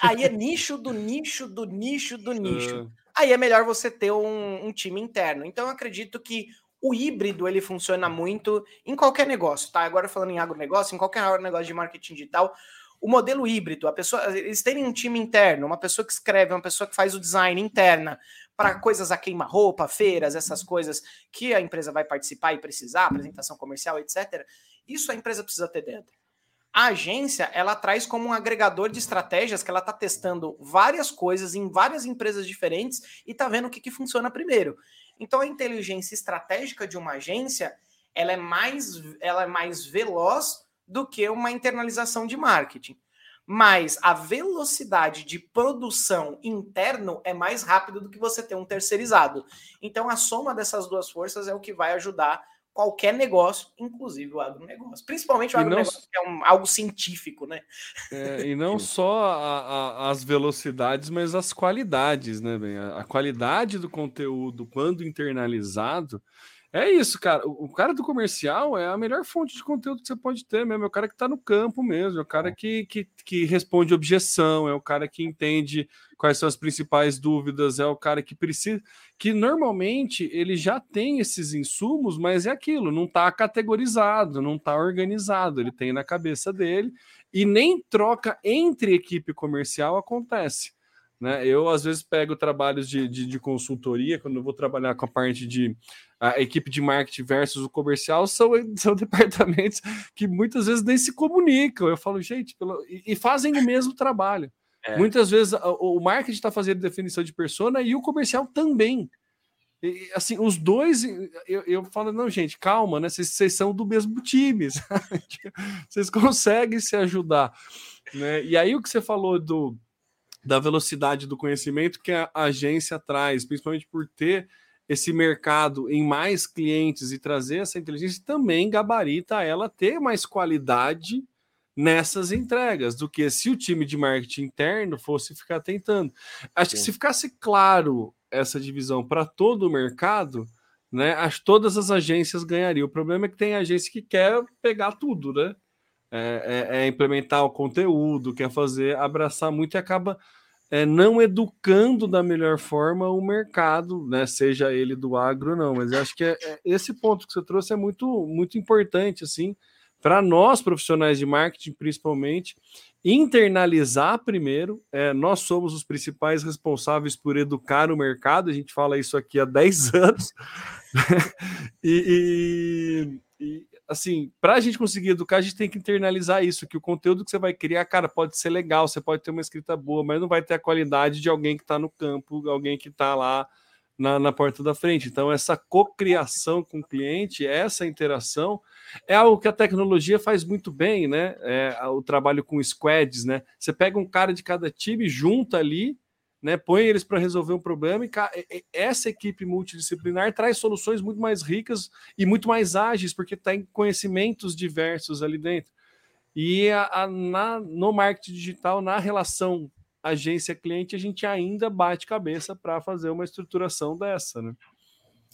Aí é nicho do nicho do nicho do nicho. Uh aí é melhor você ter um, um time interno. Então, eu acredito que o híbrido ele funciona muito em qualquer negócio, tá? Agora falando em agronegócio, em qualquer negócio de marketing digital, o modelo híbrido, a pessoa, eles terem um time interno, uma pessoa que escreve, uma pessoa que faz o design interna para coisas a queima-roupa, feiras, essas coisas que a empresa vai participar e precisar, apresentação comercial, etc. Isso a empresa precisa ter dentro. A agência, ela traz como um agregador de estratégias que ela está testando várias coisas em várias empresas diferentes e está vendo o que, que funciona primeiro. Então, a inteligência estratégica de uma agência, ela é mais, ela é mais veloz do que uma internalização de marketing. Mas a velocidade de produção interno é mais rápido do que você ter um terceirizado. Então, a soma dessas duas forças é o que vai ajudar qualquer negócio, inclusive o agronegócio. Principalmente o agronegócio, não, que é um, algo científico, né? É, e não só a, a, as velocidades, mas as qualidades, né, bem? A, a, qualidade do conteúdo, quando internalizado, É isso, cara. O, cara do comercial é a melhor fonte de conteúdo que você pode ter mesmo. É o cara que está no campo mesmo, é o cara que, que, que responde objeção, é o cara que entende quais são as principais dúvidas, é o cara que precisa. Que normalmente ele já tem esses insumos, mas é aquilo, não está categorizado, não está organizado, ele tem na cabeça dele, e nem troca entre equipe comercial acontece. Né? Eu, às vezes, pego trabalhos de, de, de, consultoria, quando eu vou trabalhar com a parte de a equipe de marketing versus o comercial, são, são departamentos que muitas vezes nem se comunicam. Eu falo, gente, pelo... e, e fazem o mesmo trabalho. É. Muitas vezes o, marketing está fazendo definição de persona e o comercial também. E, assim, os dois, eu, eu falo, não, gente, calma, né? Vocês, vocês são do mesmo time, vocês conseguem se ajudar. Né? E aí o que você falou do da velocidade do conhecimento que a agência traz, principalmente por ter esse mercado em mais clientes e trazer essa inteligência, também gabarita ela ter mais qualidade nessas entregas do que se o time de marketing interno fosse ficar tentando. Acho Sim. que se ficasse claro essa divisão para todo o mercado, né, acho que todas as agências ganhariam. O problema é que tem agência que quer pegar tudo, né? É, é, é implementar o conteúdo, quer fazer, abraçar muito e acaba é, não educando da melhor forma o mercado, né? Seja ele do agro, não. Mas eu acho que é, é esse ponto que você trouxe é muito, muito importante, assim, para nós profissionais de marketing, principalmente, internalizar primeiro. É, nós somos os principais responsáveis por educar o mercado, a gente fala isso aqui há 10 anos. e, e, e assim, para a gente conseguir educar, a gente tem que internalizar isso, que o conteúdo que você vai criar, cara, pode ser legal, você pode ter uma escrita boa, mas não vai ter a qualidade de alguém que está no campo, alguém que está lá na, na, porta da frente. Então, essa cocriação com o cliente, essa interação, é algo que a tecnologia faz muito bem, né? É, o trabalho com squads, né? Você pega um cara de cada time, junta ali né, põe eles para resolver um problema e essa equipe multidisciplinar traz soluções muito mais ricas e muito mais ágeis, porque tem conhecimentos diversos ali dentro. E a, a, na, no marketing digital, na relação agência-cliente, a gente ainda bate cabeça para fazer uma estruturação dessa, né?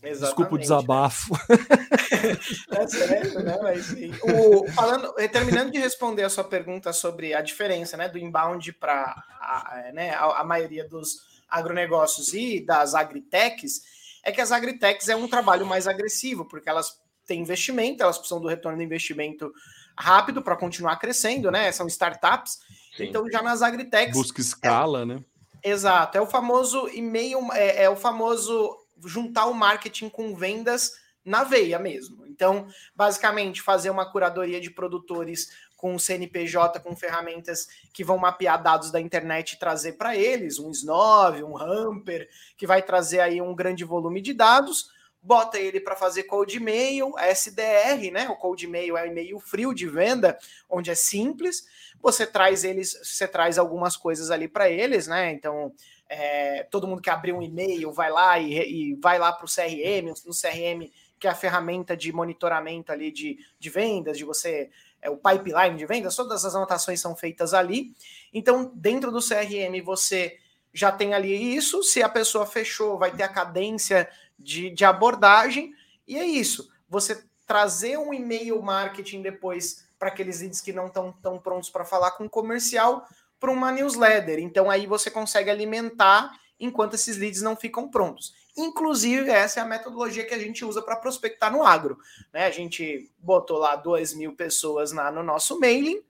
Exatamente, Desculpa o desabafo. é certo, né? Mas, o, falando, eh, terminando de responder a sua pergunta sobre a diferença né, do inbound para a, né, a, a, maioria dos agronegócios e das agritechs, é que as agritechs é um trabalho mais agressivo, porque elas têm investimento, elas precisam do retorno do investimento rápido para continuar crescendo, né? São startups. Sim. Então, já nas agritechs. Busca escala, é, né? Exato, é o famoso e-mail, é, é o famoso juntar o marketing com vendas na veia mesmo. Então, basicamente, fazer uma curadoria de produtores com o CNPJ, com ferramentas que vão mapear dados da internet e trazer para eles, um S9, um Hamper, que vai trazer aí um grande volume de dados, bota ele para fazer cold mail, SDR, né? O cold mail é e-mail frio de venda, onde é simples. Você traz eles, você traz algumas coisas ali para eles, né? Então, é, todo mundo que abrir um e-mail vai lá e, e vai lá para o CRM, no CRM, que é a ferramenta de monitoramento ali de, de vendas, de você, é o pipeline de vendas, todas as anotações são feitas ali. Então, dentro do CRM, você já tem ali isso. Se a pessoa fechou, vai ter a cadência de, de abordagem, e é isso. Você trazer um e-mail marketing depois para aqueles leads que não estão tão prontos para falar com o comercial, para uma newsletter. Então aí você consegue alimentar enquanto esses leads não ficam prontos. Inclusive, essa é a metodologia que a gente usa para prospectar no agro. Né? A gente botou lá 2 mil pessoas na, no nosso mailing.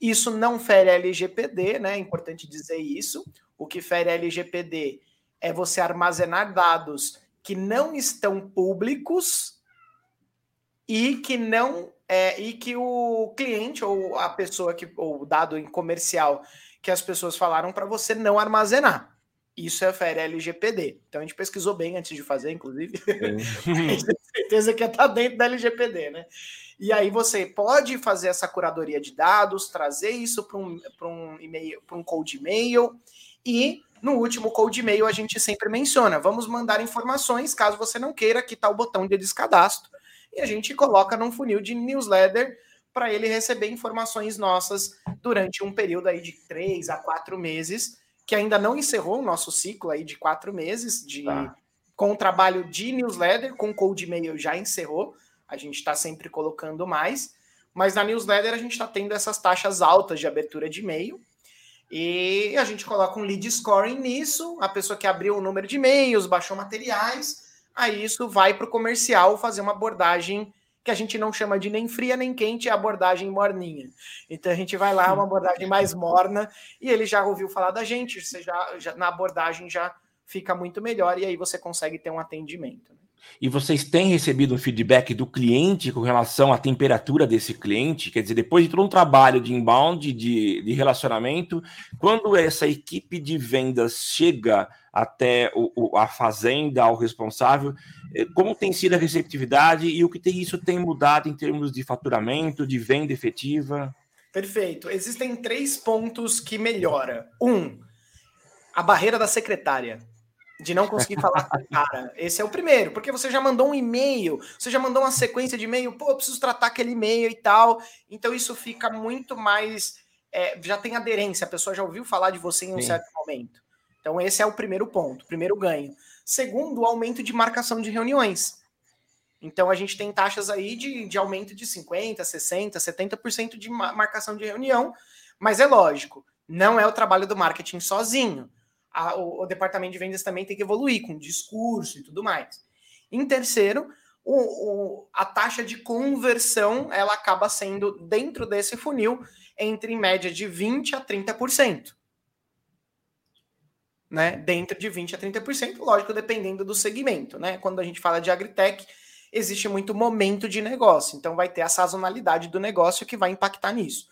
Isso não fere LGPD, né? É importante dizer isso. O que fere LGPD é você armazenar dados que não estão públicos e que não é, e que o cliente ou a pessoa que ou o dado em comercial que as pessoas falaram para você não armazenar. Isso é fere LGPD. Então a gente pesquisou bem antes de fazer, inclusive. É. a gente tem certeza que está dentro da LGPD, né? E aí você pode fazer essa curadoria de dados, trazer isso para um, um e-mail, para um cold e-mail. E no último cold e-mail a gente sempre menciona: vamos mandar informações caso você não queira, aqui está o botão de descadastro. E a gente coloca num funil de newsletter para ele receber informações nossas durante um período aí de três a quatro meses, que ainda não encerrou o nosso ciclo aí de quatro meses de, tá. com o trabalho de newsletter, com cold e-mail já encerrou, a gente está sempre colocando mais, mas na newsletter a gente está tendo essas taxas altas de abertura de e-mail, e a gente coloca um lead scoring nisso, a pessoa que abriu o número de e-mails, baixou materiais, aí isso vai para o comercial fazer uma abordagem que a gente não chama de nem fria nem quente, é abordagem morninha. Então a gente vai lá, uma abordagem mais morna, e ele já ouviu falar da gente, você já, já na abordagem já fica muito melhor, e aí você consegue ter um atendimento. Né? E vocês têm recebido um feedback do cliente com relação à temperatura desse cliente? Quer dizer, depois de todo um trabalho de inbound, de, de relacionamento, quando essa equipe de vendas chega até o, o, a fazenda, ao responsável, eh, como tem sido a receptividade e o que tem, isso tem mudado em termos de faturamento, de venda efetiva? Perfeito. Existem três pontos que melhora. Um, a barreira da secretária de não conseguir falar com o cara. Esse é o primeiro, porque você já mandou um e-mail, você já mandou uma sequência de e-mail, pô, eu preciso tratar aquele e-mail e tal. Então isso fica muito mais. É, já tem aderência, a pessoa já ouviu falar de você em um Sim. certo momento. Então esse é o primeiro ponto, primeiro ganho. Segundo, o aumento de marcação de reuniões. Então a gente tem taxas aí de, de aumento de 50%, 60%, 70% de marcação de reunião, mas é lógico, não é o trabalho do marketing sozinho a, o, o, departamento de vendas também tem que evoluir com discurso e tudo mais. Em terceiro, o, o, a taxa de conversão ela acaba sendo dentro desse funil entre em média de 20 a 30%. Né? Dentro de 20 a 30%, lógico, dependendo do segmento, né? Quando a gente fala de agritech, existe muito momento de negócio, então vai ter a sazonalidade do negócio que vai impactar nisso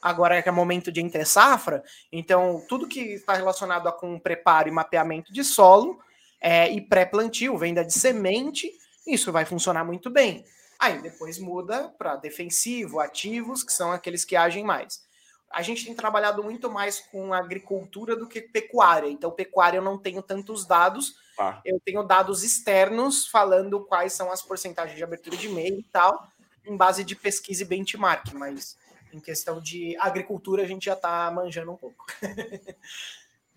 agora é que é momento de entre safra, então tudo que está relacionado a com preparo e mapeamento de solo é, e pré-plantio, venda de semente, isso vai funcionar muito bem. Aí depois muda para defensivo, ativos, que são aqueles que agem mais. A gente tem trabalhado muito mais com agricultura do que pecuária. Então, pecuária eu não tenho tantos dados. Ah. Eu tenho dados externos falando quais são as porcentagens de abertura de meio e tal, em base de pesquisa e benchmark. Mas em questão de agricultura, a gente já está manjando um pouco.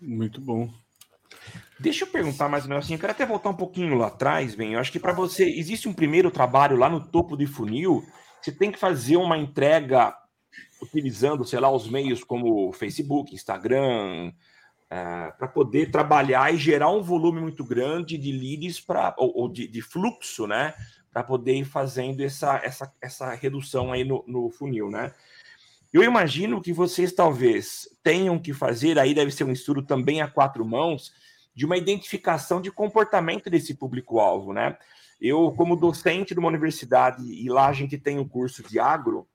Muito bom. Deixa eu perguntar mais ou menos assim, eu quero até voltar um pouquinho lá atrás, bem. Eu acho que para você existe um primeiro trabalho lá no topo de funil, você tem que fazer uma entrega utilizando, sei lá, os meios como Facebook, Instagram, uh, é, para poder trabalhar e gerar um volume muito grande de leads para ou, ou de, de, fluxo, né? Para poder ir fazendo essa, essa, essa redução aí no, no funil, né? Eu imagino que vocês talvez tenham que fazer, aí deve ser um estudo também a quatro mãos, de uma identificação de comportamento desse público-alvo, né? Eu, como docente de uma universidade, e lá a gente tem o um curso de agro,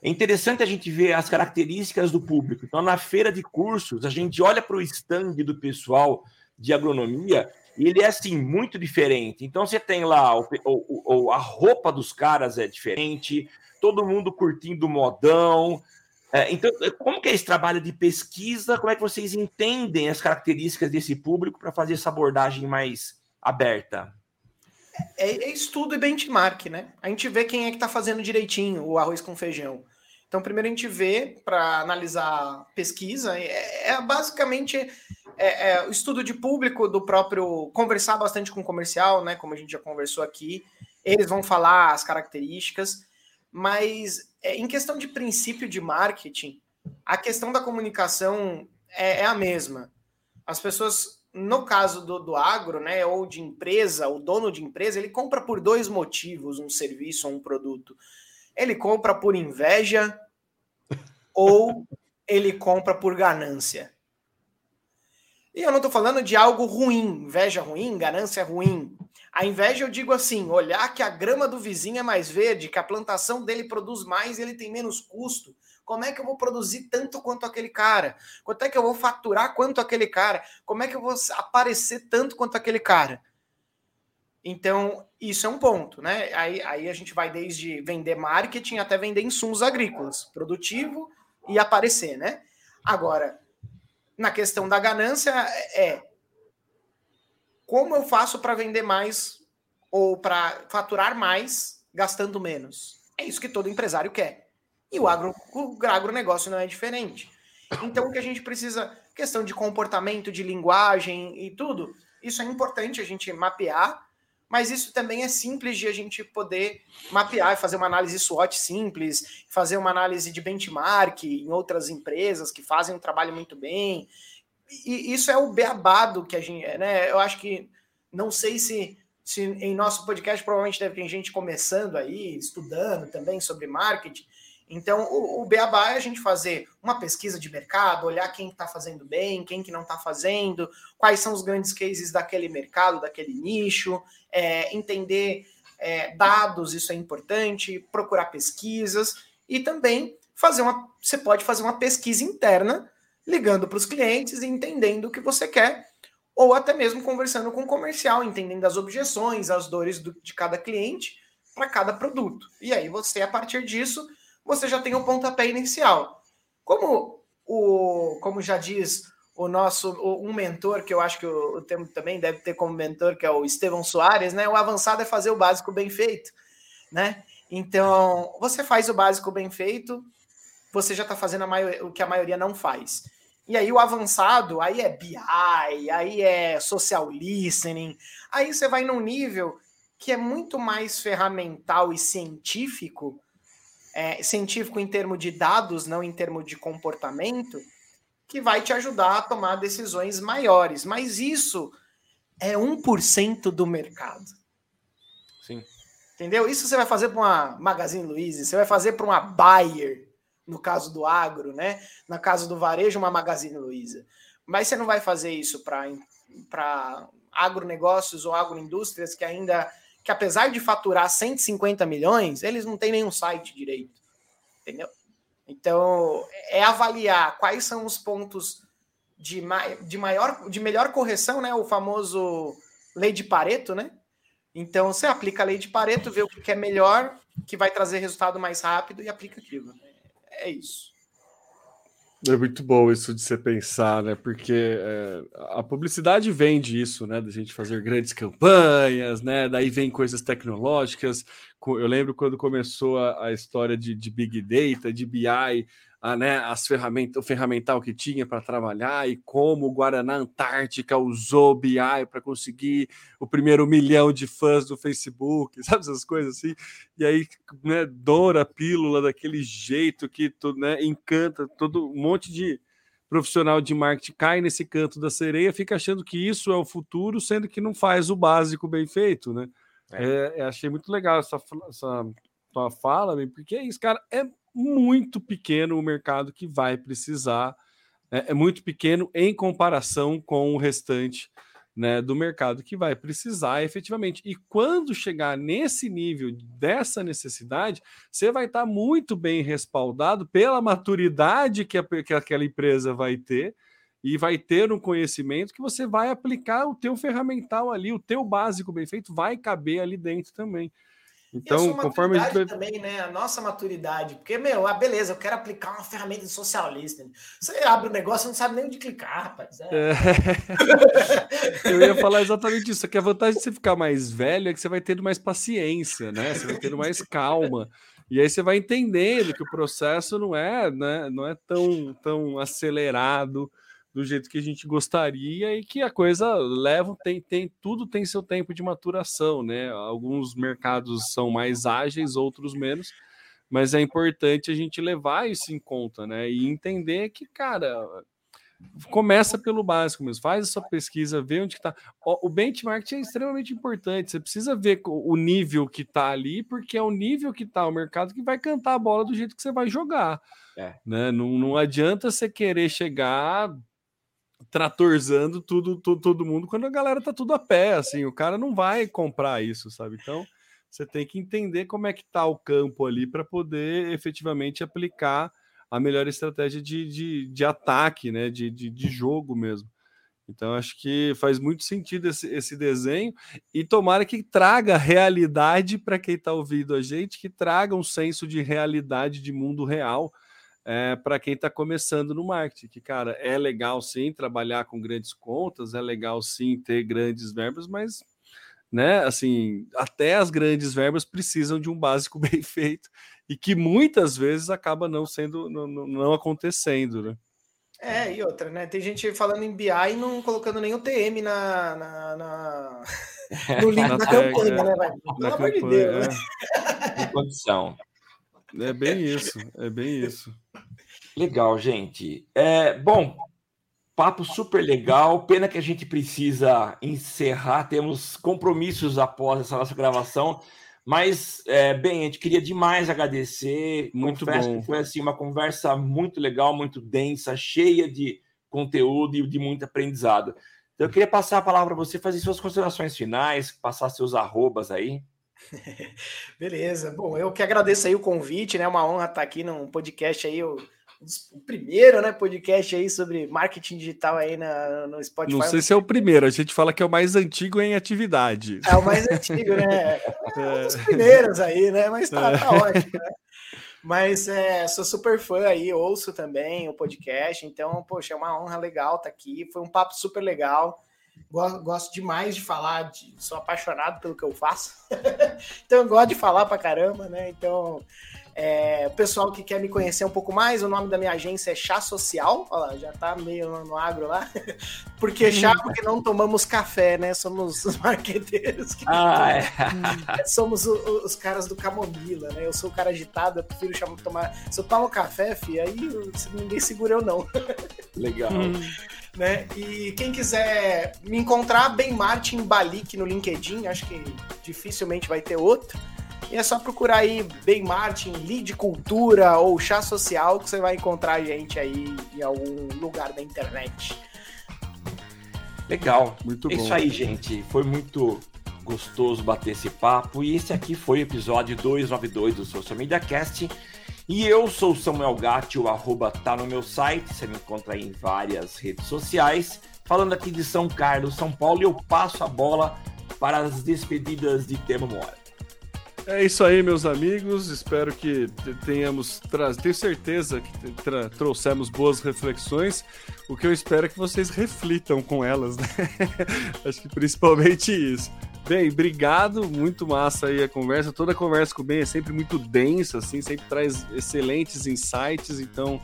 é interessante a gente ver as características do público. Então, na feira de cursos, a gente olha para o stand do pessoal de agronomia ele é assim muito diferente. Então, você tem lá o, o, o, a roupa dos caras é diferente, todo mundo curtindo modão. É, então, como que é esse trabalho de pesquisa? Como é que vocês entendem as características desse público para fazer essa abordagem mais aberta? É, é, estudo e benchmark, né? A gente vê quem é que está fazendo direitinho o arroz com feijão. Então, primeiro a gente vê para analisar pesquisa, é, é basicamente é, é, o estudo de público do próprio, conversar bastante com o comercial, né? Como a gente já conversou aqui, eles vão falar as características. Mas é, em questão de princípio de marketing, a questão da comunicação é, é a mesma. As pessoas, no caso do, do agro, né, ou de empresa, o dono de empresa, ele compra por dois motivos um serviço ou um produto. Ele compra por inveja ou ele compra por ganância. E eu não estou falando de algo ruim, inveja ruim, ganância ruim. A inveja eu digo assim, olhar que a grama do vizinho é mais verde, que a plantação dele produz mais e ele tem menos custo. Como é que eu vou produzir tanto quanto aquele cara? Quanto é que eu vou faturar quanto aquele cara? Como é que eu vou aparecer tanto quanto aquele cara? Então, isso é um ponto, né? Aí, aí a gente vai desde vender marketing até vender insumos agrícolas, produtivo e aparecer, né? Agora, na questão da ganância é como eu faço para vender mais ou para faturar mais gastando menos. É isso que todo empresário quer. E o, agro, o agronegócio não é diferente. Então, o que a gente precisa, questão de comportamento, de linguagem e tudo, Isso é importante a gente mapear, mas isso também é simples de a gente poder mapear e fazer uma análise SWOT simples, fazer uma análise de benchmark em outras empresas que fazem um trabalho muito bem. E isso é o beabado que a gente, né? Eu acho que não sei se, se em nosso podcast provavelmente deve ter gente começando aí, estudando também sobre marketing. Então, o, o beabá é a gente fazer uma pesquisa de mercado, olhar quem está fazendo bem, quem que não está fazendo, quais são os grandes cases daquele mercado, daquele nicho, é, entender é, dados, isso é importante, procurar pesquisas e também fazer uma. Você pode fazer uma pesquisa interna, ligando para os clientes e entendendo o que você quer, ou até mesmo conversando com o comercial, entendendo as objeções, as dores do, de cada cliente para cada produto. E aí você, a partir disso, você já tem o um pontapé inicial. Como o, como já diz o nosso um mentor, que eu acho que o, o termo também deve ter como mentor, que é o Estevão Soares, né? O avançado é fazer o básico bem feito, né? Então, você faz o básico bem feito, você já está fazendo o que a maioria não faz. E aí o avançado, aí é BI, aí é social listening, aí você vai num nível que é muito mais ferramental e científico é, científico em termos de dados, não em termos de comportamento, que vai te ajudar a tomar decisões maiores. Mas isso é 1% do mercado. Sim. Entendeu? Isso você vai fazer para uma Magazine Luiza, você vai fazer para uma Bayer, no caso do agro, né? Na caso do varejo, uma Magazine Luiza. Mas você não vai fazer isso para agronegócios ou agroindústrias que ainda que apesar de faturar 150 milhões, eles não têm nenhum site direito. Entendeu? Então, é avaliar quais são os pontos de, de maior, de melhor correção, né? O famoso lei de Pareto, né? Então, você aplica a lei de Pareto, vê o que é melhor, que vai trazer resultado mais rápido e aplica aquilo. É isso. É muito bom isso de você pensar, né? Porque é, a publicidade vende isso, né? Da gente fazer grandes campanhas, né? Daí vem coisas tecnológicas. Eu lembro quando começou a, a história de, de, Big Data, de BI, a, né, as ferramentas, o ferramental que tinha para trabalhar e como o Guaraná Antártica usou BI para conseguir o primeiro milhão de fãs do Facebook, sabe essas coisas assim? E aí, né, doura a pílula daquele jeito que né, encanta todo um monte de profissional de marketing cai nesse canto da sereia, fica achando que isso é o futuro, sendo que não faz o básico bem feito, né? É. É, achei muito legal essa, essa tua fala, porque é isso, cara, é muito pequeno o mercado que vai precisar, é, é muito pequeno em comparação com o restante né, do mercado que vai precisar efetivamente. E quando chegar nesse nível dessa necessidade, você vai estar muito bem respaldado pela maturidade que, a, que aquela empresa vai ter e vai ter um conhecimento que você vai aplicar o teu ferramental ali, o teu básico bem feito vai caber ali dentro também. Então, conforme a gente... também, né? A nossa maturidade. Porque, meu, ah, beleza, eu quero aplicar uma ferramenta de socialista. Você abre o negócio e não sabe nem onde clicar, rapaz. É. É... eu ia falar exatamente isso. Que a vantagem de você ficar mais velho é que você vai tendo mais paciência, né? Você vai tendo mais calma. E aí você vai entendendo que o processo não é, né, não é tão, tão acelerado do jeito que a gente gostaria e que a coisa leva, tem, tem tudo tem seu tempo de maturação, né? Alguns mercados são mais ágeis, outros menos, mas é importante a gente levar isso em conta, né? E entender que, cara, começa pelo básico mesmo, faz a sua pesquisa, vê onde está. O benchmark é extremamente importante. Você precisa ver o nível que está ali, porque é o nível que está o mercado que vai cantar a bola do jeito que você vai jogar. É. Né? Não, não adianta você querer chegar tratorzando tudo, tudo, todo mundo quando a galera tá tudo a pé, assim, o cara não vai comprar isso, sabe? Então, você tem que entender como é que tá o campo ali para poder efetivamente aplicar a melhor estratégia de, de, de ataque, né? De, de, de jogo mesmo. Então, acho que faz muito sentido esse, esse desenho e tomara que traga realidade para quem está ouvindo a gente, que traga um senso de realidade de mundo real é, para quem está começando no marketing. Que, cara, é legal sim trabalhar com grandes contas, é legal sim ter grandes verbas, mas, né, assim, até as grandes verbas precisam de um básico bem feito e que muitas vezes acaba não sendo, não, não acontecendo, né? É, e outra, né? Tem gente falando em BI e não colocando nenhum TM na, na, na... no link da campanha, né? Vai? Pelo Na amor de campanha, Deus, é. né? Em condição. É bem isso, é bem isso. Legal, gente. É, bom, papo super legal. Pena que a gente precisa encerrar. Temos compromissos após essa nossa gravação. Mas, é, bem, a gente queria demais agradecer. Muito Confesso bom. foi assim, uma conversa muito legal, muito densa, cheia de conteúdo e de muito aprendizado. Então, eu queria passar a palavra para você, fazer suas considerações finais, passar seus arrobas aí. Beleza. Bom, eu que agradeço aí o convite, né? Uma honra estar aqui num podcast aí, o, o primeiro, né, podcast aí sobre marketing digital aí na, no Spotify. Não sei se é o primeiro, a gente fala que é o mais antigo em atividade. É o mais antigo, né? É um dos primeiros aí, né? Mas tá, tá ótimo, né? Mas é, sou super fã aí, ouço também o podcast, então, poxa, é uma honra legal estar aqui. Foi um papo super legal. Gosto, demais de falar, de, sou apaixonado pelo que eu faço. então, eu gosto de falar pra caramba, né? Então, é, o pessoal que quer me conhecer um pouco mais, o nome da minha agência é Chá Social. Olha lá, já tá meio no, no agro lá. Porque chá, porque não tomamos café, né? Somos os marqueteiros que Ah, é. somos o- o- os caras do camomila, né? Eu sou o cara agitado, eu prefiro chamar, tomar. Se eu tomo café, fi, aí ninguém segura eu não, Legal. Né? E quem quiser me encontrar, bem Martin Balik no LinkedIn, acho que dificilmente vai ter outro. E é só procurar aí Bem Martin, Lead Cultura ou Chá Social que você vai encontrar a gente aí em algum lugar da internet. Legal. Muito É bom. Isso aí, gente. Foi muito gostoso bater esse papo. E esse aqui foi o episódio 292 do Social Media Cast. E eu sou Samuel Gatti, o arroba tá no meu site. Você me encontra em várias redes sociais. Falando aqui de São Carlos, São Paulo, e eu passo a bola para as despedidas de Temo Mora. É isso aí, meus amigos. Espero que te- tenhamos. Tra... Tenho certeza que tra- trouxemos boas reflexões. O que eu espero é que vocês reflitam com elas, né? Acho que principalmente isso. Bem, obrigado. Muito massa aí a conversa. Toda conversa com o Ben é sempre muito densa, assim, sempre traz excelentes insights. Então,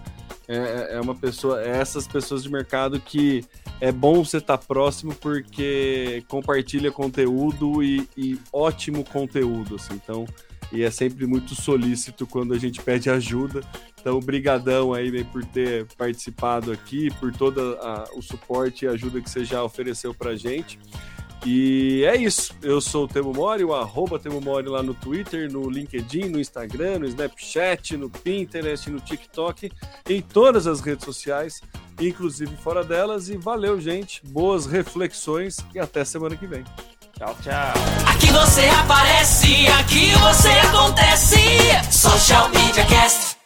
é, é uma pessoa. É essas pessoas de mercado que é bom você estar próximo porque compartilha conteúdo e, e ótimo conteúdo, assim. Então, e é sempre muito solícito quando a gente pede ajuda. Então, brigadão aí bem, por ter participado aqui, por todo o suporte e ajuda que você já ofereceu pra gente. E é isso. Eu sou o Temo Mori, o arroba Temo Mori lá no Twitter, no LinkedIn, no Instagram, no Snapchat, no Pinterest, no TikTok, em todas as redes sociais, inclusive fora delas. E valeu, gente. Boas reflexões e até semana que vem. Tchau, tchau. Aqui você aparece, aqui você acontece. Social Media Cast.